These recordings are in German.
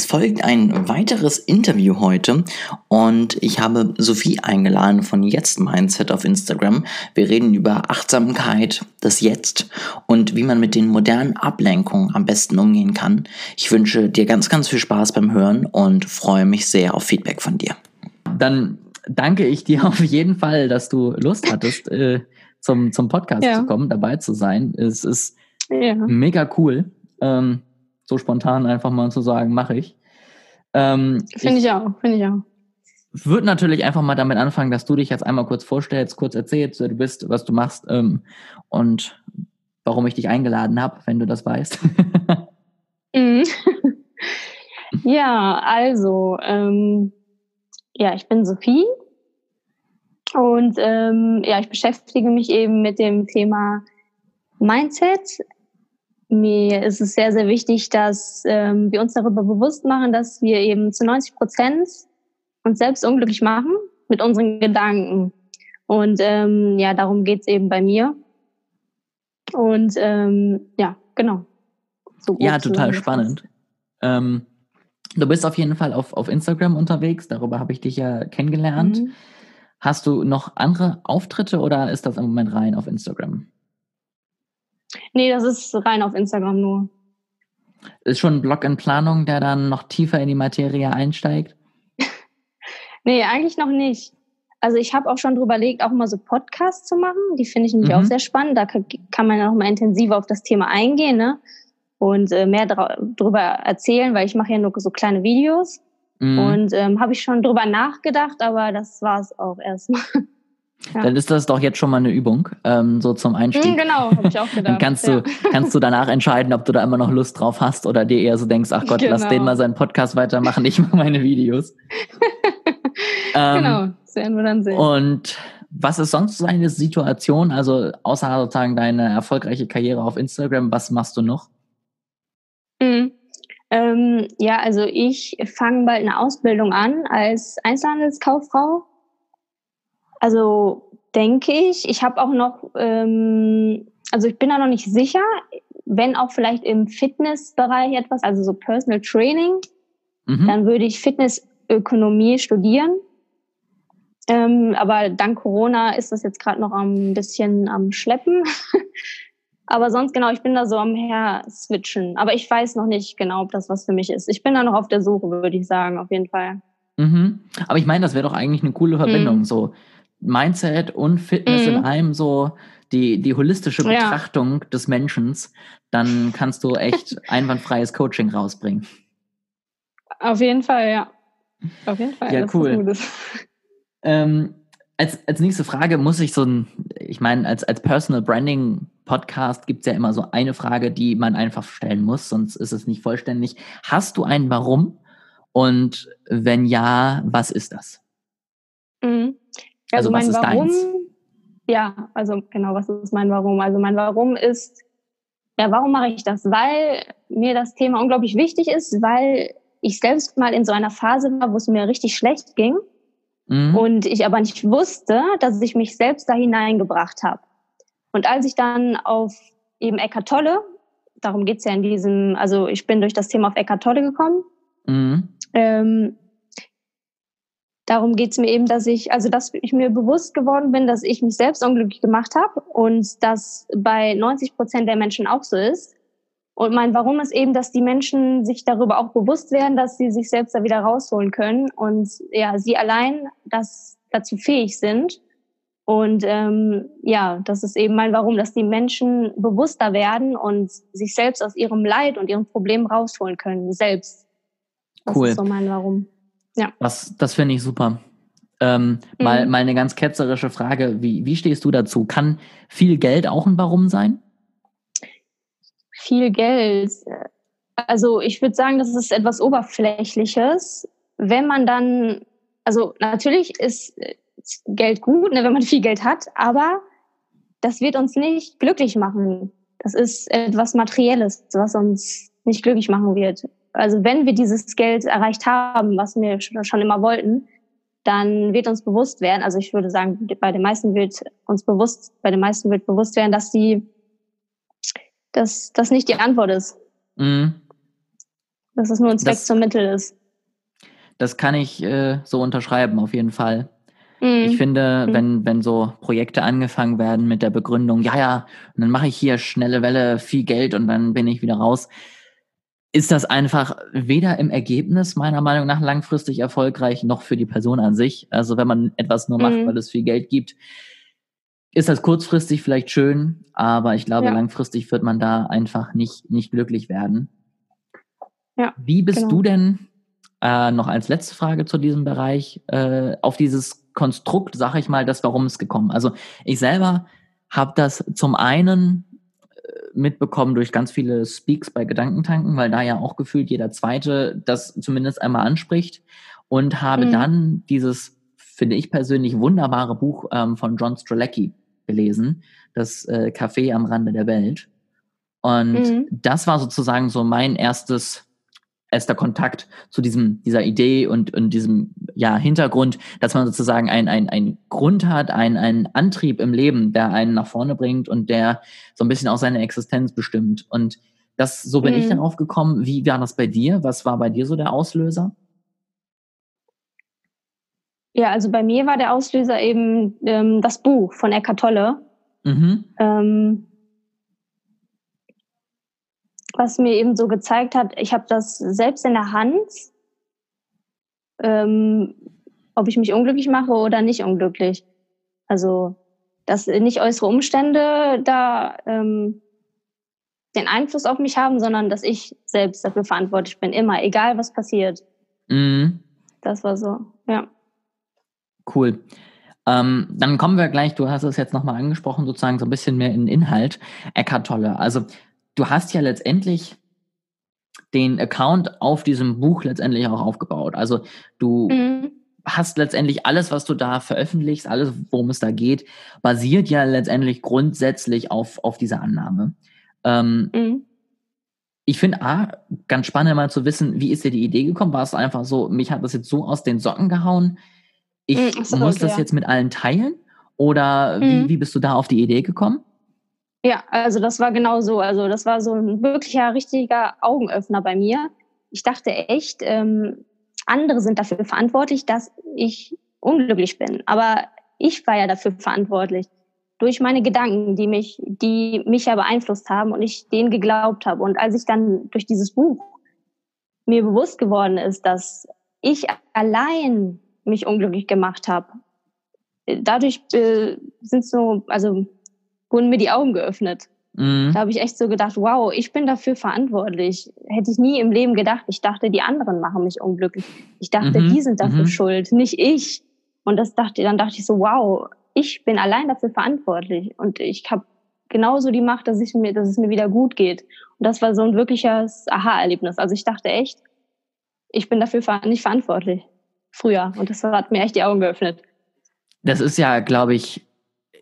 Es folgt ein weiteres Interview heute und ich habe Sophie eingeladen von Jetzt Mindset auf Instagram. Wir reden über Achtsamkeit, das Jetzt und wie man mit den modernen Ablenkungen am besten umgehen kann. Ich wünsche dir ganz, ganz viel Spaß beim Hören und freue mich sehr auf Feedback von dir. Dann danke ich dir auf jeden Fall, dass du Lust hattest, äh, zum, zum Podcast ja. zu kommen, dabei zu sein. Es ist ja. mega cool. Ähm, so spontan einfach mal zu sagen, mache ich. Ähm, finde ich, ich auch, finde ich auch. Würde natürlich einfach mal damit anfangen, dass du dich jetzt einmal kurz vorstellst, kurz erzählst, wer du bist, was du machst ähm, und warum ich dich eingeladen habe, wenn du das weißt. Mhm. ja, also, ähm, ja, ich bin Sophie und ähm, ja, ich beschäftige mich eben mit dem Thema Mindset, mir ist es sehr, sehr wichtig, dass ähm, wir uns darüber bewusst machen, dass wir eben zu 90 Prozent uns selbst unglücklich machen mit unseren Gedanken. Und ähm, ja, darum geht's eben bei mir. Und ähm, ja, genau. So ja, total spannend. Ähm, du bist auf jeden Fall auf, auf Instagram unterwegs, darüber habe ich dich ja kennengelernt. Mhm. Hast du noch andere Auftritte oder ist das im Moment rein auf Instagram? Nee, das ist rein auf Instagram nur. Ist schon ein Blog in Planung, der dann noch tiefer in die Materie einsteigt? nee, eigentlich noch nicht. Also ich habe auch schon drüber überlegt, auch mal so Podcasts zu machen. Die finde ich nämlich mhm. auch sehr spannend. Da kann, man noch mal intensiver auf das Thema eingehen ne? und äh, mehr darüber erzählen, weil ich mache ja nur so kleine Videos. Mhm. Und ähm, habe ich schon drüber nachgedacht, aber das war es auch erstmal. Ja. Dann ist das doch jetzt schon mal eine Übung, ähm, so zum Einstieg. Mhm, genau, habe ich auch gedacht. Dann kannst du, kannst du danach entscheiden, ob du da immer noch Lust drauf hast oder dir eher so denkst, ach Gott, genau. lass den mal seinen Podcast weitermachen, ich mache meine Videos. ähm, genau, das werden wir dann sehen. Und was ist sonst so eine Situation, also außer sozusagen deine erfolgreiche Karriere auf Instagram, was machst du noch? Mhm. Ähm, ja, also ich fange bald eine Ausbildung an als Einzelhandelskauffrau also denke ich. Ich habe auch noch, ähm, also ich bin da noch nicht sicher, wenn auch vielleicht im Fitnessbereich etwas, also so Personal Training, mhm. dann würde ich Fitnessökonomie studieren. Ähm, aber dank Corona ist das jetzt gerade noch ein bisschen am Schleppen. aber sonst genau, ich bin da so am her switchen. Aber ich weiß noch nicht genau, ob das was für mich ist. Ich bin da noch auf der Suche, würde ich sagen, auf jeden Fall. Mhm. Aber ich meine, das wäre doch eigentlich eine coole Verbindung. Mhm. So Mindset und Fitness mhm. in einem so die, die holistische Betrachtung ja. des Menschen, dann kannst du echt einwandfreies Coaching rausbringen. Auf jeden Fall, ja. Auf jeden Fall. Ja, cool. Ähm, als, als nächste Frage muss ich so ein, ich meine, als, als Personal Branding Podcast gibt es ja immer so eine Frage, die man einfach stellen muss, sonst ist es nicht vollständig. Hast du ein Warum? Und wenn ja, was ist das? Mhm. Also, also mein Warum, deins? ja, also genau, was ist mein Warum? Also mein Warum ist, ja, warum mache ich das? Weil mir das Thema unglaublich wichtig ist, weil ich selbst mal in so einer Phase war, wo es mir richtig schlecht ging mhm. und ich aber nicht wusste, dass ich mich selbst da hineingebracht habe. Und als ich dann auf eben Eckart Tolle, darum geht's ja in diesem, also ich bin durch das Thema auf Eckart Tolle gekommen, mhm. ähm, darum geht es mir eben, dass ich, also dass ich mir bewusst geworden bin, dass ich mich selbst unglücklich gemacht habe und dass bei 90 Prozent der Menschen auch so ist. Und mein Warum ist eben, dass die Menschen sich darüber auch bewusst werden, dass sie sich selbst da wieder rausholen können und ja, sie allein das dazu fähig sind. Und ähm, ja, das ist eben mein Warum, dass die Menschen bewusster werden und sich selbst aus ihrem Leid und ihrem Problem rausholen können, selbst. Das cool. ist so mein Warum. Ja. Das, das finde ich super. Ähm, mhm. mal, mal eine ganz ketzerische Frage. Wie, wie stehst du dazu? Kann viel Geld auch ein Warum sein? Viel Geld. Also ich würde sagen, das ist etwas Oberflächliches. Wenn man dann, also natürlich ist Geld gut, ne, wenn man viel Geld hat, aber das wird uns nicht glücklich machen. Das ist etwas Materielles, was uns nicht glücklich machen wird. Also wenn wir dieses Geld erreicht haben, was wir schon immer wollten, dann wird uns bewusst werden, also ich würde sagen, bei den meisten wird uns bewusst, bei den meisten wird bewusst werden, dass die, dass das nicht die Antwort ist. Mhm. Dass es nur ein Zweck das, zum Mittel ist. Das kann ich äh, so unterschreiben, auf jeden Fall. Mhm. Ich finde, mhm. wenn, wenn so Projekte angefangen werden mit der Begründung, ja, ja, dann mache ich hier schnelle Welle, viel Geld und dann bin ich wieder raus, ist das einfach weder im Ergebnis meiner Meinung nach langfristig erfolgreich noch für die Person an sich. Also wenn man etwas nur macht, mhm. weil es viel Geld gibt, ist das kurzfristig vielleicht schön, aber ich glaube, ja. langfristig wird man da einfach nicht, nicht glücklich werden. Ja, Wie bist genau. du denn, äh, noch als letzte Frage zu diesem Bereich, äh, auf dieses Konstrukt, sag ich mal, das Warum es gekommen? Also ich selber habe das zum einen mitbekommen durch ganz viele Speaks bei Gedankentanken, weil da ja auch gefühlt jeder Zweite das zumindest einmal anspricht und habe mhm. dann dieses, finde ich persönlich, wunderbare Buch ähm, von John Strzelecki gelesen, das äh, Café am Rande der Welt. Und mhm. das war sozusagen so mein erstes erster Kontakt zu diesem, dieser Idee und, und diesem ja, Hintergrund, dass man sozusagen einen ein Grund hat, einen, einen Antrieb im Leben, der einen nach vorne bringt und der so ein bisschen auch seine Existenz bestimmt. Und das, so bin mhm. ich darauf gekommen. Wie war das bei dir? Was war bei dir so der Auslöser? Ja, also bei mir war der Auslöser eben ähm, das Buch von Eckart Tolle. Mhm. Ähm, was mir eben so gezeigt hat, ich habe das selbst in der Hand, ähm, ob ich mich unglücklich mache oder nicht unglücklich. Also, dass nicht äußere Umstände da ähm, den Einfluss auf mich haben, sondern dass ich selbst dafür verantwortlich bin, immer, egal was passiert. Mhm. Das war so, ja. Cool. Ähm, dann kommen wir gleich, du hast es jetzt nochmal angesprochen, sozusagen so ein bisschen mehr in Inhalt. Eckart Tolle. Also du hast ja letztendlich den Account auf diesem Buch letztendlich auch aufgebaut. Also du mhm. hast letztendlich alles, was du da veröffentlichst, alles, worum es da geht, basiert ja letztendlich grundsätzlich auf, auf dieser Annahme. Ähm, mhm. Ich finde A, ganz spannend mal zu wissen, wie ist dir die Idee gekommen? War es einfach so, mich hat das jetzt so aus den Socken gehauen, ich mhm, so, muss okay, das jetzt mit allen teilen? Oder wie, mhm. wie bist du da auf die Idee gekommen? Ja, also das war genau so. Also das war so ein wirklicher, richtiger Augenöffner bei mir. Ich dachte echt, ähm, andere sind dafür verantwortlich, dass ich unglücklich bin. Aber ich war ja dafür verantwortlich. Durch meine Gedanken, die mich, die mich ja beeinflusst haben und ich denen geglaubt habe. Und als ich dann durch dieses Buch mir bewusst geworden ist, dass ich allein mich unglücklich gemacht habe, dadurch äh, sind so, also wurden mir die Augen geöffnet. Mhm. Da habe ich echt so gedacht, wow, ich bin dafür verantwortlich. Hätte ich nie im Leben gedacht. Ich dachte, die anderen machen mich unglücklich. Ich dachte, mhm. die sind dafür mhm. schuld, nicht ich. Und das dachte, dann dachte ich so, wow, ich bin allein dafür verantwortlich. Und ich habe genauso die Macht, dass, ich mir, dass es mir wieder gut geht. Und das war so ein wirkliches Aha-Erlebnis. Also ich dachte echt, ich bin dafür nicht verantwortlich. Früher. Und das hat mir echt die Augen geöffnet. Das ist ja, glaube ich,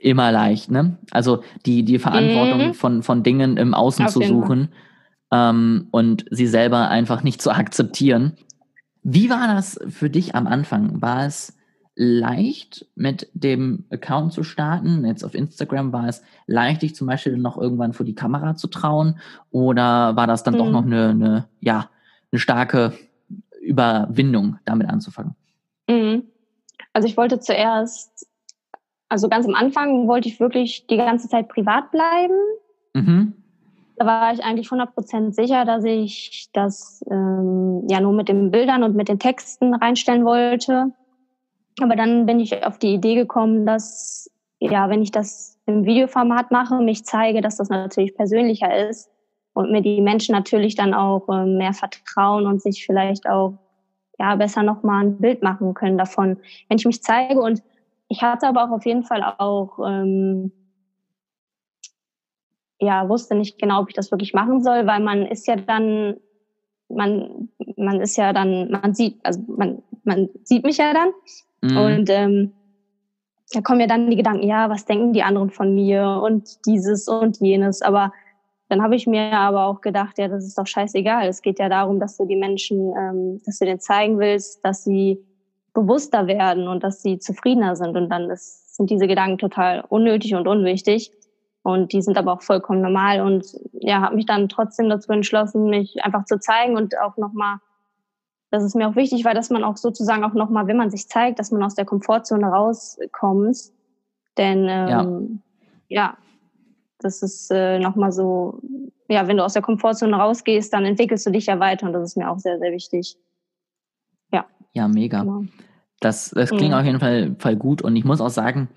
immer leicht, ne? Also die, die Verantwortung mhm. von, von Dingen im Außen Auf zu suchen ähm, und sie selber einfach nicht zu akzeptieren. Wie war das für dich am Anfang? War es leicht, mit dem Account zu starten? Jetzt auf Instagram war es leicht, dich zum Beispiel noch irgendwann vor die Kamera zu trauen? Oder war das dann mhm. doch noch eine, eine, ja, eine starke Überwindung, damit anzufangen? Mhm. Also ich wollte zuerst also ganz am Anfang wollte ich wirklich die ganze Zeit privat bleiben. Mhm. Da war ich eigentlich 100% sicher, dass ich das ähm, ja nur mit den Bildern und mit den Texten reinstellen wollte. Aber dann bin ich auf die Idee gekommen, dass, ja, wenn ich das im Videoformat mache, mich zeige, dass das natürlich persönlicher ist und mir die Menschen natürlich dann auch äh, mehr vertrauen und sich vielleicht auch ja besser nochmal ein Bild machen können davon. Wenn ich mich zeige und ich hatte aber auch auf jeden Fall auch, ähm, ja, wusste nicht genau, ob ich das wirklich machen soll, weil man ist ja dann man, man ist ja dann, man sieht, also man, man sieht mich ja dann. Mhm. Und ähm, da kommen ja dann die Gedanken, ja, was denken die anderen von mir und dieses und jenes. Aber dann habe ich mir aber auch gedacht, ja, das ist doch scheißegal. Es geht ja darum, dass du die Menschen, ähm, dass du denen zeigen willst, dass sie bewusster werden und dass sie zufriedener sind. Und dann ist, sind diese Gedanken total unnötig und unwichtig. Und die sind aber auch vollkommen normal. Und ja, habe mich dann trotzdem dazu entschlossen, mich einfach zu zeigen und auch nochmal, das ist mir auch wichtig, weil dass man auch sozusagen auch nochmal, wenn man sich zeigt, dass man aus der Komfortzone rauskommt. Denn ähm, ja. ja, das ist äh, nochmal so, ja, wenn du aus der Komfortzone rausgehst, dann entwickelst du dich ja weiter und das ist mir auch sehr, sehr wichtig. Ja. Ja, mega. Genau. Das, das klingt mhm. auf jeden Fall, Fall gut und ich muss auch sagen,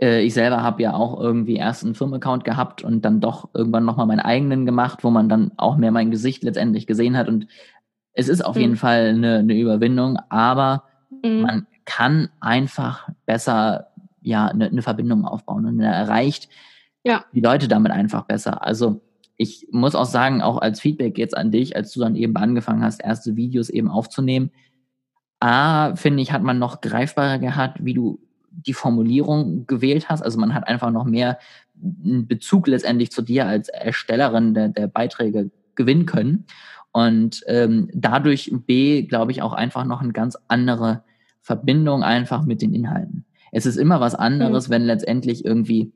äh, ich selber habe ja auch irgendwie erst einen Firmenaccount gehabt und dann doch irgendwann nochmal meinen eigenen gemacht, wo man dann auch mehr mein Gesicht letztendlich gesehen hat und es ist auf mhm. jeden Fall eine, eine Überwindung, aber mhm. man kann einfach besser ja eine, eine Verbindung aufbauen und er erreicht ja. die Leute damit einfach besser. Also ich muss auch sagen, auch als Feedback jetzt an dich, als du dann eben angefangen hast, erste Videos eben aufzunehmen, A, finde ich, hat man noch greifbarer gehabt, wie du die Formulierung gewählt hast. Also man hat einfach noch mehr einen Bezug letztendlich zu dir als Erstellerin der, der Beiträge gewinnen können. Und ähm, dadurch B, glaube ich, auch einfach noch eine ganz andere Verbindung einfach mit den Inhalten. Es ist immer was anderes, mhm. wenn letztendlich irgendwie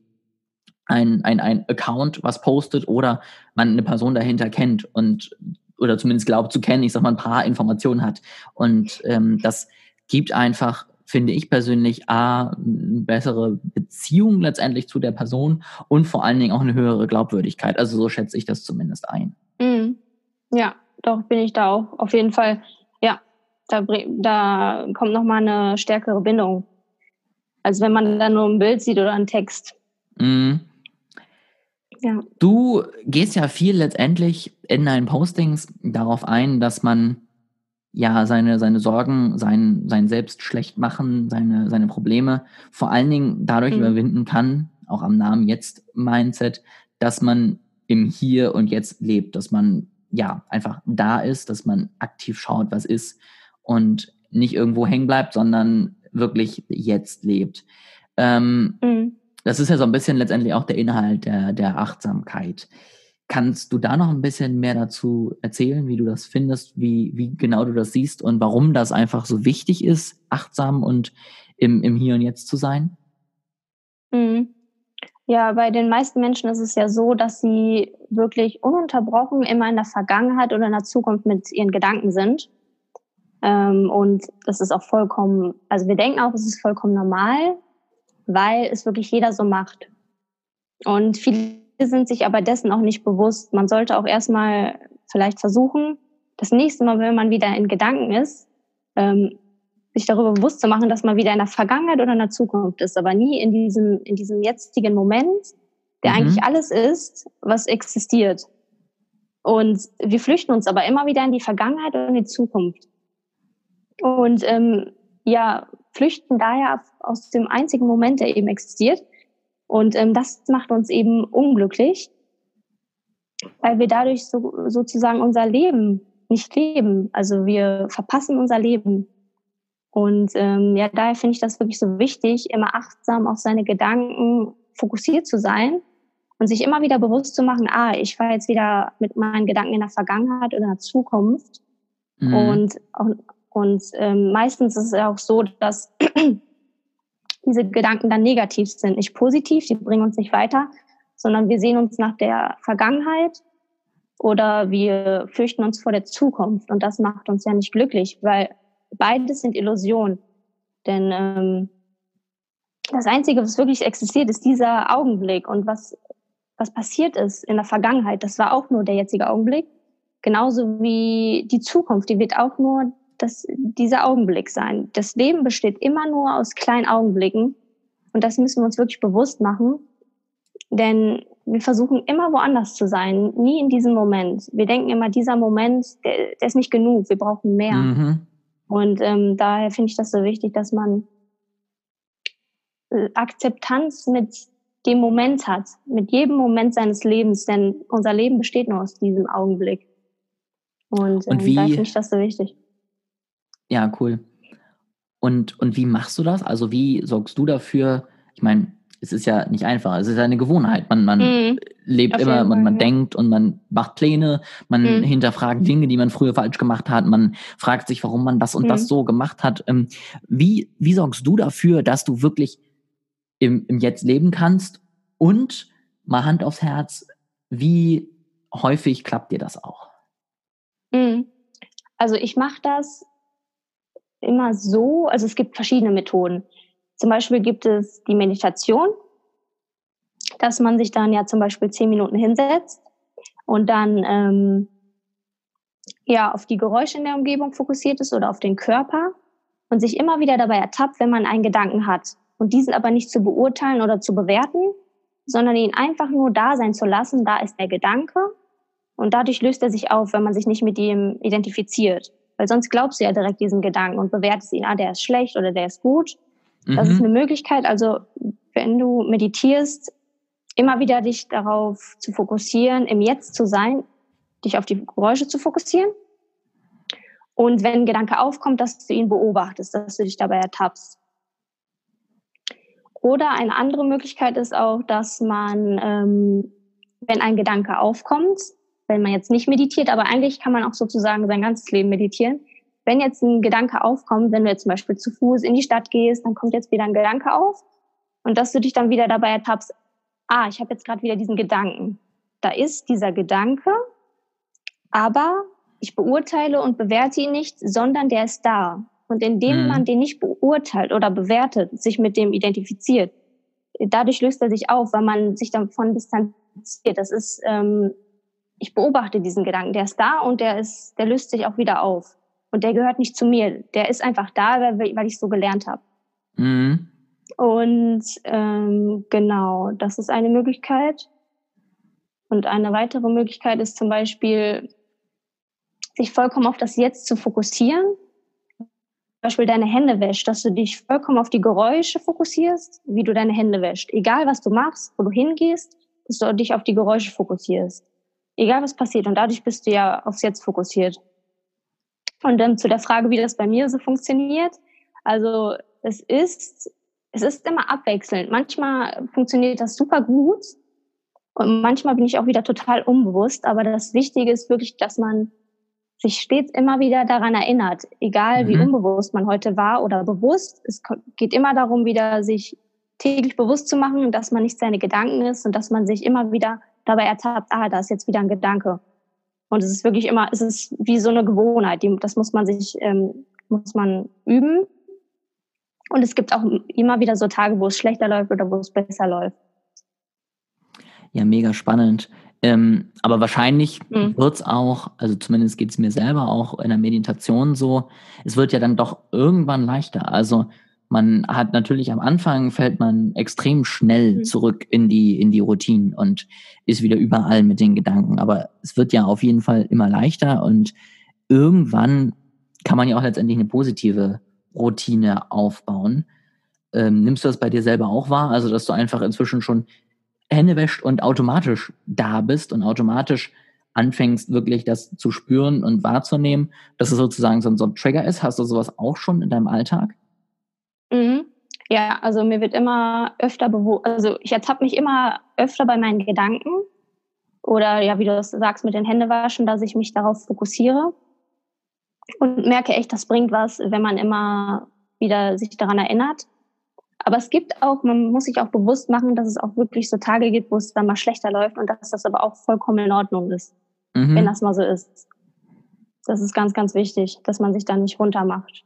ein, ein, ein Account was postet oder man eine Person dahinter kennt und oder zumindest glaubt zu kennen, ich sag mal, ein paar Informationen hat. Und ähm, das gibt einfach, finde ich persönlich, A, eine bessere Beziehung letztendlich zu der Person und vor allen Dingen auch eine höhere Glaubwürdigkeit. Also so schätze ich das zumindest ein. Mhm. Ja, doch bin ich da auch auf jeden Fall. Ja, da, da kommt nochmal eine stärkere Bindung. als wenn man dann nur ein Bild sieht oder einen Text. Mhm. Ja. Du gehst ja viel letztendlich in deinen Postings darauf ein, dass man ja seine, seine Sorgen, sein, sein Selbst schlecht machen, seine, seine Probleme vor allen Dingen dadurch mhm. überwinden kann, auch am Namen jetzt Mindset, dass man im Hier und Jetzt lebt, dass man ja einfach da ist, dass man aktiv schaut, was ist und nicht irgendwo hängen bleibt, sondern wirklich jetzt lebt. Ähm, mhm. Das ist ja so ein bisschen letztendlich auch der Inhalt der, der Achtsamkeit. Kannst du da noch ein bisschen mehr dazu erzählen, wie du das findest, wie, wie genau du das siehst und warum das einfach so wichtig ist, achtsam und im, im Hier und Jetzt zu sein? Mhm. Ja, bei den meisten Menschen ist es ja so, dass sie wirklich ununterbrochen immer in der Vergangenheit oder in der Zukunft mit ihren Gedanken sind. Ähm, und das ist auch vollkommen, also wir denken auch, es ist vollkommen normal, weil es wirklich jeder so macht. Und viele sind sich aber dessen auch nicht bewusst. Man sollte auch erstmal vielleicht versuchen, das nächste Mal, wenn man wieder in Gedanken ist, ähm, sich darüber bewusst zu machen, dass man wieder in der Vergangenheit oder in der Zukunft ist, aber nie in diesem, in diesem jetzigen Moment, der mhm. eigentlich alles ist, was existiert. Und wir flüchten uns aber immer wieder in die Vergangenheit und in die Zukunft. Und ähm, ja, flüchten daher aus dem einzigen Moment, der eben existiert. Und ähm, das macht uns eben unglücklich, weil wir dadurch so, sozusagen unser Leben nicht leben. Also wir verpassen unser Leben. Und ähm, ja, daher finde ich das wirklich so wichtig, immer achtsam auf seine Gedanken fokussiert zu sein und sich immer wieder bewusst zu machen, ah, ich war jetzt wieder mit meinen Gedanken in der Vergangenheit oder in der Zukunft. Mhm. Und auch, und ähm, meistens ist es auch so, dass diese Gedanken dann negativ sind, nicht positiv, die bringen uns nicht weiter, sondern wir sehen uns nach der Vergangenheit oder wir fürchten uns vor der Zukunft. Und das macht uns ja nicht glücklich, weil beides sind Illusionen. Denn ähm, das Einzige, was wirklich existiert, ist dieser Augenblick. Und was, was passiert ist in der Vergangenheit, das war auch nur der jetzige Augenblick. Genauso wie die Zukunft, die wird auch nur das, dieser Augenblick sein. Das Leben besteht immer nur aus kleinen Augenblicken. Und das müssen wir uns wirklich bewusst machen. Denn wir versuchen immer woanders zu sein, nie in diesem Moment. Wir denken immer, dieser Moment, der, der ist nicht genug, wir brauchen mehr. Mhm. Und ähm, daher finde ich das so wichtig, dass man äh, Akzeptanz mit dem Moment hat, mit jedem Moment seines Lebens, denn unser Leben besteht nur aus diesem Augenblick. Und, und ähm, wie, da finde ich das so wichtig. Ja, cool. Und, und wie machst du das? Also wie sorgst du dafür? Ich meine, es ist ja nicht einfach, es ist eine Gewohnheit. Man, man mhm. lebt immer, man, man ja. denkt und man macht Pläne, man mhm. hinterfragt Dinge, die man früher falsch gemacht hat, man fragt sich, warum man das und mhm. das so gemacht hat. Ähm, wie, wie sorgst du dafür, dass du wirklich im, im Jetzt leben kannst? Und mal Hand aufs Herz, wie häufig klappt dir das auch? Mhm. Also ich mache das immer so, also es gibt verschiedene Methoden. Zum Beispiel gibt es die Meditation, dass man sich dann ja zum Beispiel zehn Minuten hinsetzt und dann ähm, ja auf die Geräusche in der Umgebung fokussiert ist oder auf den Körper und sich immer wieder dabei ertappt, wenn man einen Gedanken hat und diesen aber nicht zu beurteilen oder zu bewerten, sondern ihn einfach nur da sein zu lassen, da ist der Gedanke und dadurch löst er sich auf, wenn man sich nicht mit ihm identifiziert. Weil sonst glaubst du ja direkt diesen Gedanken und bewertest ihn, ah, der ist schlecht oder der ist gut. Das mhm. ist eine Möglichkeit. Also, wenn du meditierst, immer wieder dich darauf zu fokussieren, im Jetzt zu sein, dich auf die Geräusche zu fokussieren. Und wenn ein Gedanke aufkommt, dass du ihn beobachtest, dass du dich dabei ertappst. Oder eine andere Möglichkeit ist auch, dass man, ähm, wenn ein Gedanke aufkommt, wenn man jetzt nicht meditiert, aber eigentlich kann man auch sozusagen sein ganzes Leben meditieren. Wenn jetzt ein Gedanke aufkommt, wenn du jetzt zum Beispiel zu Fuß in die Stadt gehst, dann kommt jetzt wieder ein Gedanke auf und dass du dich dann wieder dabei ertappst, ah, ich habe jetzt gerade wieder diesen Gedanken. Da ist dieser Gedanke, aber ich beurteile und bewerte ihn nicht, sondern der ist da. Und indem mhm. man den nicht beurteilt oder bewertet, sich mit dem identifiziert, dadurch löst er sich auf, weil man sich davon distanziert. Das ist ähm, ich beobachte diesen Gedanken, der ist da und der ist, der löst sich auch wieder auf. Und der gehört nicht zu mir. Der ist einfach da, weil, ich so gelernt habe. Mhm. Und ähm, genau, das ist eine Möglichkeit. Und eine weitere Möglichkeit ist zum Beispiel, sich vollkommen auf das Jetzt zu fokussieren. Zum Beispiel deine Hände wäscht, dass du dich vollkommen auf die Geräusche fokussierst, wie du deine Hände wäscht. Egal was du machst, wo du hingehst, dass du dich auf die Geräusche fokussierst egal was passiert. Und dadurch bist du ja aufs Jetzt fokussiert. Und dann zu der Frage, wie das bei mir so funktioniert. Also es ist, es ist immer abwechselnd. Manchmal funktioniert das super gut und manchmal bin ich auch wieder total unbewusst. Aber das Wichtige ist wirklich, dass man sich stets immer wieder daran erinnert, egal mhm. wie unbewusst man heute war oder bewusst. Es geht immer darum, wieder sich täglich bewusst zu machen, dass man nicht seine Gedanken ist und dass man sich immer wieder dabei ertappt, ah, da ist jetzt wieder ein Gedanke. Und es ist wirklich immer, es ist wie so eine Gewohnheit, die, das muss man sich, ähm, muss man üben. Und es gibt auch immer wieder so Tage, wo es schlechter läuft oder wo es besser läuft. Ja, mega spannend. Ähm, aber wahrscheinlich mhm. wird es auch, also zumindest geht es mir selber auch in der Meditation so, es wird ja dann doch irgendwann leichter. Also man hat natürlich am Anfang fällt man extrem schnell mhm. zurück in die, in die Routinen und ist wieder überall mit den Gedanken. Aber es wird ja auf jeden Fall immer leichter und irgendwann kann man ja auch letztendlich eine positive Routine aufbauen. Ähm, nimmst du das bei dir selber auch wahr? Also, dass du einfach inzwischen schon Hände wäscht und automatisch da bist und automatisch anfängst, wirklich das zu spüren und wahrzunehmen, dass es sozusagen so ein Trigger ist. Hast du sowas auch schon in deinem Alltag? Mhm. Ja, also mir wird immer öfter bewusst, also ich ertappe mich immer öfter bei meinen Gedanken oder ja, wie du das sagst, mit den Händewaschen, dass ich mich darauf fokussiere und merke echt, das bringt was, wenn man immer wieder sich daran erinnert. Aber es gibt auch, man muss sich auch bewusst machen, dass es auch wirklich so Tage gibt, wo es dann mal schlechter läuft und dass das aber auch vollkommen in Ordnung ist, mhm. wenn das mal so ist. Das ist ganz, ganz wichtig, dass man sich dann nicht runtermacht.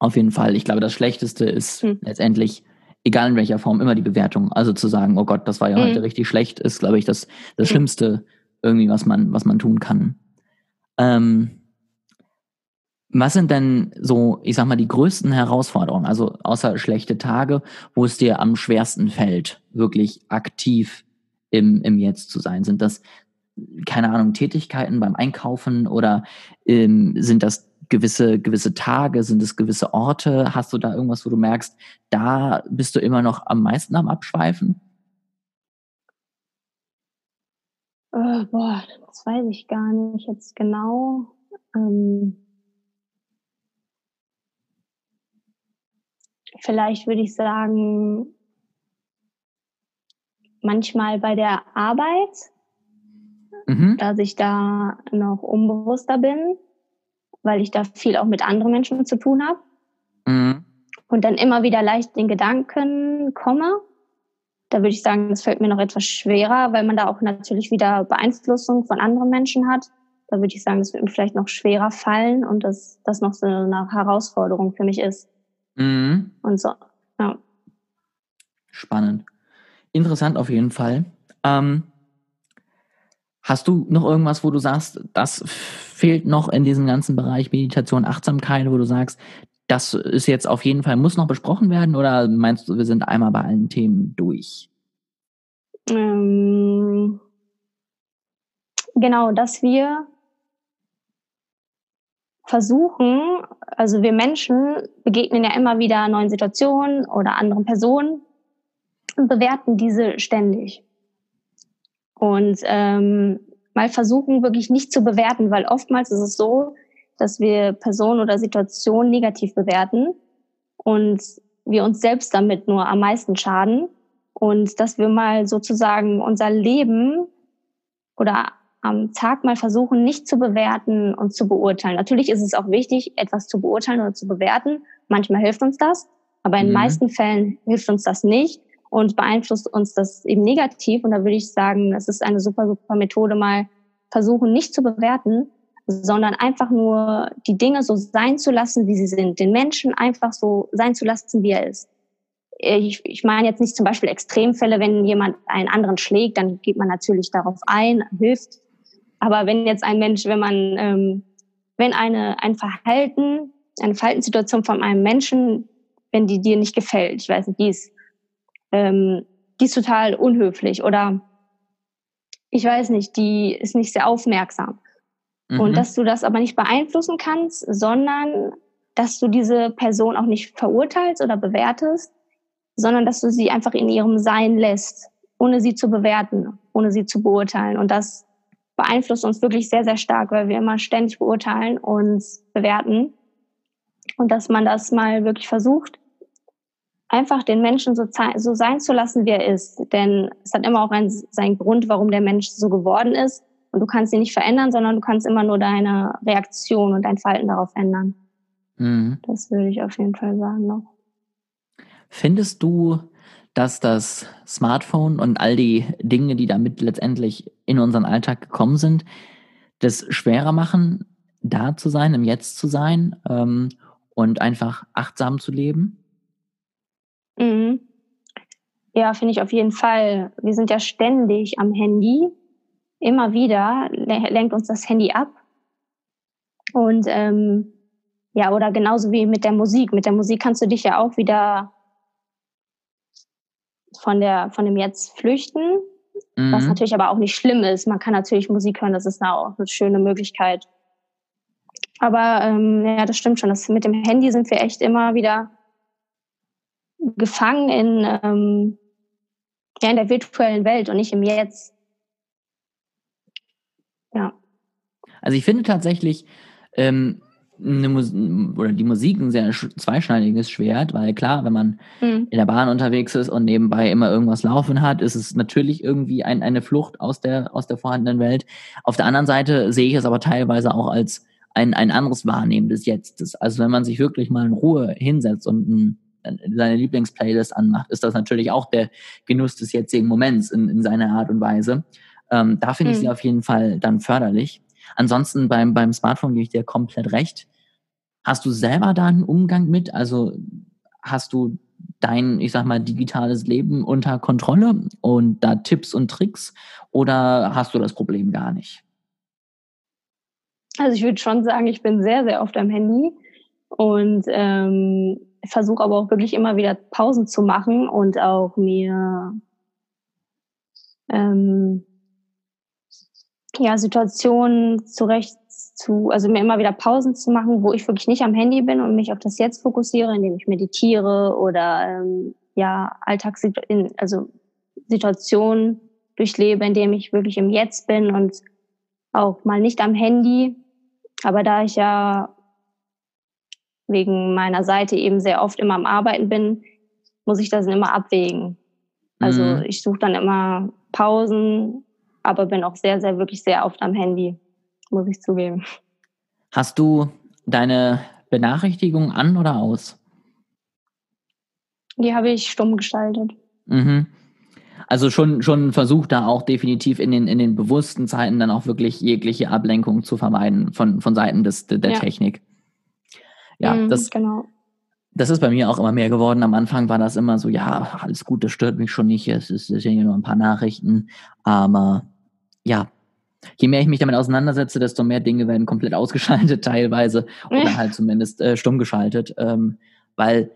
Auf jeden Fall. Ich glaube, das Schlechteste ist hm. letztendlich, egal in welcher Form, immer die Bewertung. Also zu sagen, oh Gott, das war ja hm. heute richtig schlecht, ist, glaube ich, das, das hm. Schlimmste irgendwie, was man, was man tun kann. Ähm, was sind denn so, ich sag mal, die größten Herausforderungen, also außer schlechte Tage, wo es dir am schwersten fällt, wirklich aktiv im, im Jetzt zu sein? Sind das, keine Ahnung, Tätigkeiten beim Einkaufen oder ähm, sind das gewisse, gewisse Tage? Sind es gewisse Orte? Hast du da irgendwas, wo du merkst, da bist du immer noch am meisten am Abschweifen? Äh, boah, das weiß ich gar nicht jetzt genau. Ähm, vielleicht würde ich sagen, manchmal bei der Arbeit, mhm. dass ich da noch unbewusster bin, weil ich da viel auch mit anderen Menschen zu tun habe. Mhm. Und dann immer wieder leicht den Gedanken komme, da würde ich sagen, das fällt mir noch etwas schwerer, weil man da auch natürlich wieder Beeinflussung von anderen Menschen hat. Da würde ich sagen, das wird mir vielleicht noch schwerer fallen und dass das noch so eine Herausforderung für mich ist. Mhm. Und so, ja. Spannend. Interessant auf jeden Fall. Ähm, hast du noch irgendwas, wo du sagst, das fehlt noch in diesem ganzen Bereich Meditation, Achtsamkeit, wo du sagst, das ist jetzt auf jeden Fall, muss noch besprochen werden oder meinst du, wir sind einmal bei allen Themen durch? Ähm, genau, dass wir versuchen, also wir Menschen begegnen ja immer wieder neuen Situationen oder anderen Personen und bewerten diese ständig. Und ähm, mal versuchen, wirklich nicht zu bewerten, weil oftmals ist es so, dass wir Personen oder Situationen negativ bewerten und wir uns selbst damit nur am meisten schaden und dass wir mal sozusagen unser Leben oder am Tag mal versuchen, nicht zu bewerten und zu beurteilen. Natürlich ist es auch wichtig, etwas zu beurteilen oder zu bewerten. Manchmal hilft uns das, aber in den mhm. meisten Fällen hilft uns das nicht und beeinflusst uns das eben negativ. Und da würde ich sagen, das ist eine super, super Methode, mal versuchen, nicht zu bewerten, sondern einfach nur die Dinge so sein zu lassen, wie sie sind, den Menschen einfach so sein zu lassen, wie er ist. Ich, ich meine jetzt nicht zum Beispiel Extremfälle, wenn jemand einen anderen schlägt, dann geht man natürlich darauf ein, hilft. Aber wenn jetzt ein Mensch, wenn man, ähm, wenn eine, ein Verhalten, eine Verhaltenssituation von einem Menschen, wenn die dir nicht gefällt, ich weiß nicht, die ist, ähm, die ist total unhöflich oder ich weiß nicht, die ist nicht sehr aufmerksam Mhm. Und dass du das aber nicht beeinflussen kannst, sondern dass du diese Person auch nicht verurteilst oder bewertest, sondern dass du sie einfach in ihrem Sein lässt, ohne sie zu bewerten, ohne sie zu beurteilen. Und das beeinflusst uns wirklich sehr, sehr stark, weil wir immer ständig beurteilen und bewerten. Und dass man das mal wirklich versucht, einfach den Menschen so, so sein zu lassen, wie er ist. Denn es hat immer auch einen, seinen Grund, warum der Mensch so geworden ist. Und du kannst sie nicht verändern, sondern du kannst immer nur deine Reaktion und dein Verhalten darauf ändern. Mhm. Das würde ich auf jeden Fall sagen noch. Findest du, dass das Smartphone und all die Dinge, die damit letztendlich in unseren Alltag gekommen sind, das schwerer machen, da zu sein, im Jetzt zu sein ähm, und einfach achtsam zu leben? Mhm. Ja, finde ich auf jeden Fall. Wir sind ja ständig am Handy immer wieder lenkt uns das Handy ab. Und ähm, ja, oder genauso wie mit der Musik. Mit der Musik kannst du dich ja auch wieder von der von dem Jetzt flüchten, mhm. was natürlich aber auch nicht schlimm ist. Man kann natürlich Musik hören, das ist auch eine schöne Möglichkeit. Aber ähm, ja, das stimmt schon. Das, mit dem Handy sind wir echt immer wieder gefangen in, ähm, ja, in der virtuellen Welt und nicht im Jetzt. Ja. Also ich finde tatsächlich, ähm, eine Mus oder die Musik ein sehr zweischneidiges Schwert, weil klar, wenn man mhm. in der Bahn unterwegs ist und nebenbei immer irgendwas laufen hat, ist es natürlich irgendwie ein, eine Flucht aus der, aus der vorhandenen Welt. Auf der anderen Seite sehe ich es aber teilweise auch als ein, ein anderes Wahrnehmen des Jetztes. Also wenn man sich wirklich mal in Ruhe hinsetzt und ein, seine Lieblingsplaylist anmacht, ist das natürlich auch der Genuss des jetzigen Moments in, in seiner Art und Weise. Ähm, da finde ich sie mhm. auf jeden Fall dann förderlich. Ansonsten beim, beim Smartphone gebe ich dir komplett recht. Hast du selber da einen Umgang mit? Also hast du dein, ich sag mal, digitales Leben unter Kontrolle und da Tipps und Tricks oder hast du das Problem gar nicht? Also ich würde schon sagen, ich bin sehr, sehr oft am Handy und ähm, versuche aber auch wirklich immer wieder Pausen zu machen und auch mir ähm, ja, Situationen zurecht zu, also mir immer wieder Pausen zu machen, wo ich wirklich nicht am Handy bin und mich auf das Jetzt fokussiere, indem ich meditiere oder ähm, ja Alltags also Situationen durchlebe, indem ich wirklich im Jetzt bin und auch mal nicht am Handy. Aber da ich ja wegen meiner Seite eben sehr oft immer am Arbeiten bin, muss ich das immer abwägen. Also mhm. ich suche dann immer Pausen, aber bin auch sehr, sehr, wirklich sehr oft am Handy, muss ich zugeben. Hast du deine Benachrichtigung an oder aus? Die habe ich stumm geschaltet. Mhm. Also schon, schon versucht da auch definitiv in den, in den bewussten Zeiten dann auch wirklich jegliche Ablenkung zu vermeiden von, von Seiten des, der ja. Technik. Ja, mhm, das, genau. das ist bei mir auch immer mehr geworden. Am Anfang war das immer so, ja, alles gut, das stört mich schon nicht. Es ist, es sind ja nur ein paar Nachrichten. Aber ja, je mehr ich mich damit auseinandersetze, desto mehr Dinge werden komplett ausgeschaltet teilweise oder halt zumindest äh, stumm geschaltet, ähm, weil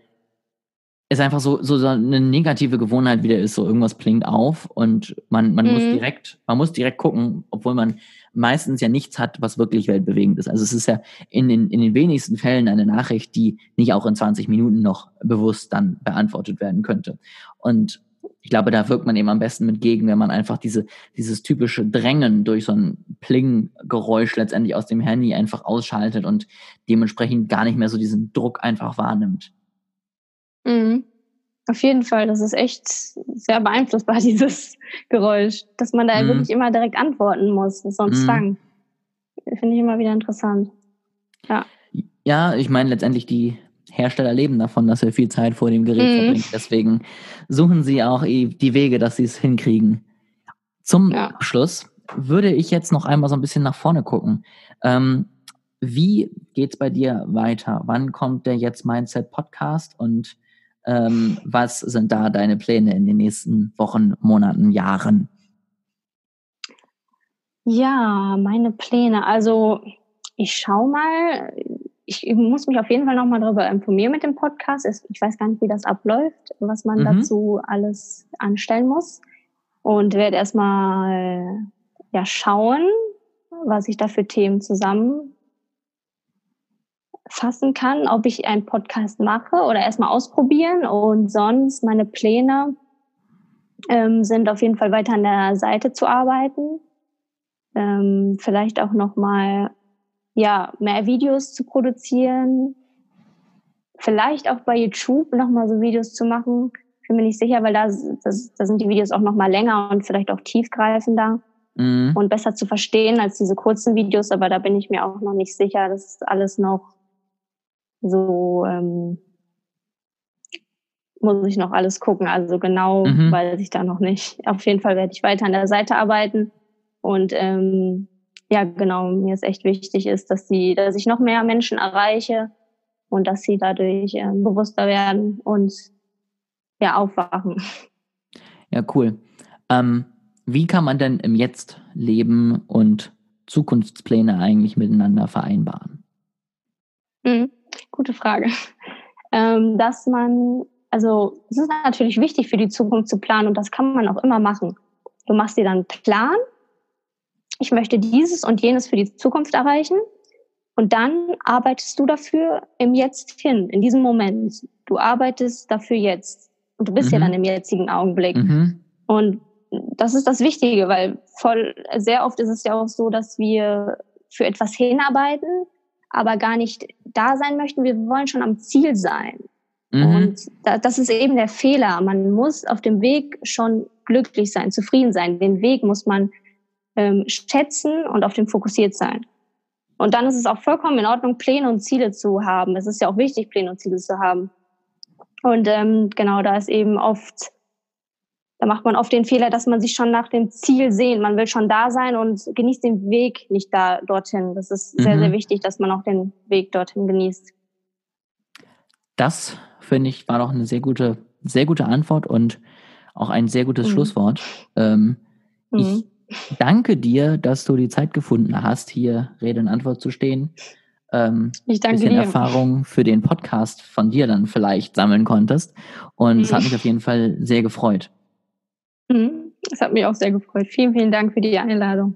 es einfach so, so, so eine negative Gewohnheit wieder ist, so irgendwas klingt auf und man, man mhm. muss direkt, man muss direkt gucken, obwohl man meistens ja nichts hat, was wirklich weltbewegend ist. Also es ist ja in den, in den wenigsten Fällen eine Nachricht, die nicht auch in 20 Minuten noch bewusst dann beantwortet werden könnte. Und ich glaube, da wirkt man eben am besten mit gegen, wenn man einfach diese, dieses typische Drängen durch so ein Pling-Geräusch letztendlich aus dem Handy einfach ausschaltet und dementsprechend gar nicht mehr so diesen Druck einfach wahrnimmt. Mhm. Auf jeden Fall, das ist echt sehr beeinflussbar, dieses Geräusch, dass man da mhm. wirklich immer direkt antworten muss, das ist so ein mhm. Zwang. Finde ich immer wieder interessant. Ja. Ja, ich meine letztendlich die Hersteller leben davon, dass wir viel Zeit vor dem Gerät mhm. verbringen. Deswegen suchen sie auch die Wege, dass sie es hinkriegen. Zum ja. Abschluss würde ich jetzt noch einmal so ein bisschen nach vorne gucken. Ähm, wie geht's bei dir weiter? Wann kommt der Jetzt Mindset Podcast und ähm, was sind da deine Pläne in den nächsten Wochen, Monaten, Jahren? Ja, meine Pläne. Also ich schaue mal, ich muss mich auf jeden Fall nochmal darüber informieren mit dem Podcast. Ich weiß gar nicht, wie das abläuft, was man mhm. dazu alles anstellen muss. Und werde erstmal ja, schauen, was ich da für Themen zusammenfassen kann, ob ich einen Podcast mache oder erstmal ausprobieren. Und sonst meine Pläne ähm, sind auf jeden Fall weiter an der Seite zu arbeiten. Ähm, vielleicht auch nochmal ja, mehr Videos zu produzieren. Vielleicht auch bei YouTube nochmal so Videos zu machen. Ich bin mir nicht sicher, weil da, das, da sind die Videos auch nochmal länger und vielleicht auch tiefgreifender mhm. und besser zu verstehen als diese kurzen Videos. Aber da bin ich mir auch noch nicht sicher. Das ist alles noch so, ähm, muss ich noch alles gucken. Also genau mhm. weiß ich da noch nicht. Auf jeden Fall werde ich weiter an der Seite arbeiten und ähm, ja, genau, mir ist echt wichtig ist, dass sie, dass ich noch mehr Menschen erreiche und dass sie dadurch äh, bewusster werden und ja, aufwachen. Ja, cool. Ähm, wie kann man denn im Jetzt leben und Zukunftspläne eigentlich miteinander vereinbaren? Mhm, gute Frage. Ähm, dass man, also es ist natürlich wichtig für die Zukunft zu planen und das kann man auch immer machen. Du machst dir dann einen Plan ich möchte dieses und jenes für die Zukunft erreichen. Und dann arbeitest du dafür im Jetzt hin, in diesem Moment. Du arbeitest dafür jetzt. Und du bist mhm. ja dann im jetzigen Augenblick. Mhm. Und das ist das Wichtige, weil voll, sehr oft ist es ja auch so, dass wir für etwas hinarbeiten, aber gar nicht da sein möchten. Wir wollen schon am Ziel sein. Mhm. Und das ist eben der Fehler. Man muss auf dem Weg schon glücklich sein, zufrieden sein. Den Weg muss man ähm, schätzen und auf den fokussiert sein. Und dann ist es auch vollkommen in Ordnung, Pläne und Ziele zu haben. Es ist ja auch wichtig, Pläne und Ziele zu haben. Und ähm, genau, da ist eben oft, da macht man oft den Fehler, dass man sich schon nach dem Ziel sehnt. Man will schon da sein und genießt den Weg nicht da dorthin. Das ist mhm. sehr, sehr wichtig, dass man auch den Weg dorthin genießt. Das finde ich war doch eine sehr gute, sehr gute Antwort und auch ein sehr gutes mhm. Schlusswort. Ähm, mhm. Ich danke dir, dass du die Zeit gefunden hast, hier Rede und Antwort zu stehen. Ähm, ich danke bisschen dir. Erfahrung für den Podcast von dir dann vielleicht sammeln konntest. Und mhm. es hat mich auf jeden Fall sehr gefreut. Mhm. Es hat mich auch sehr gefreut. Vielen, vielen Dank für die Einladung.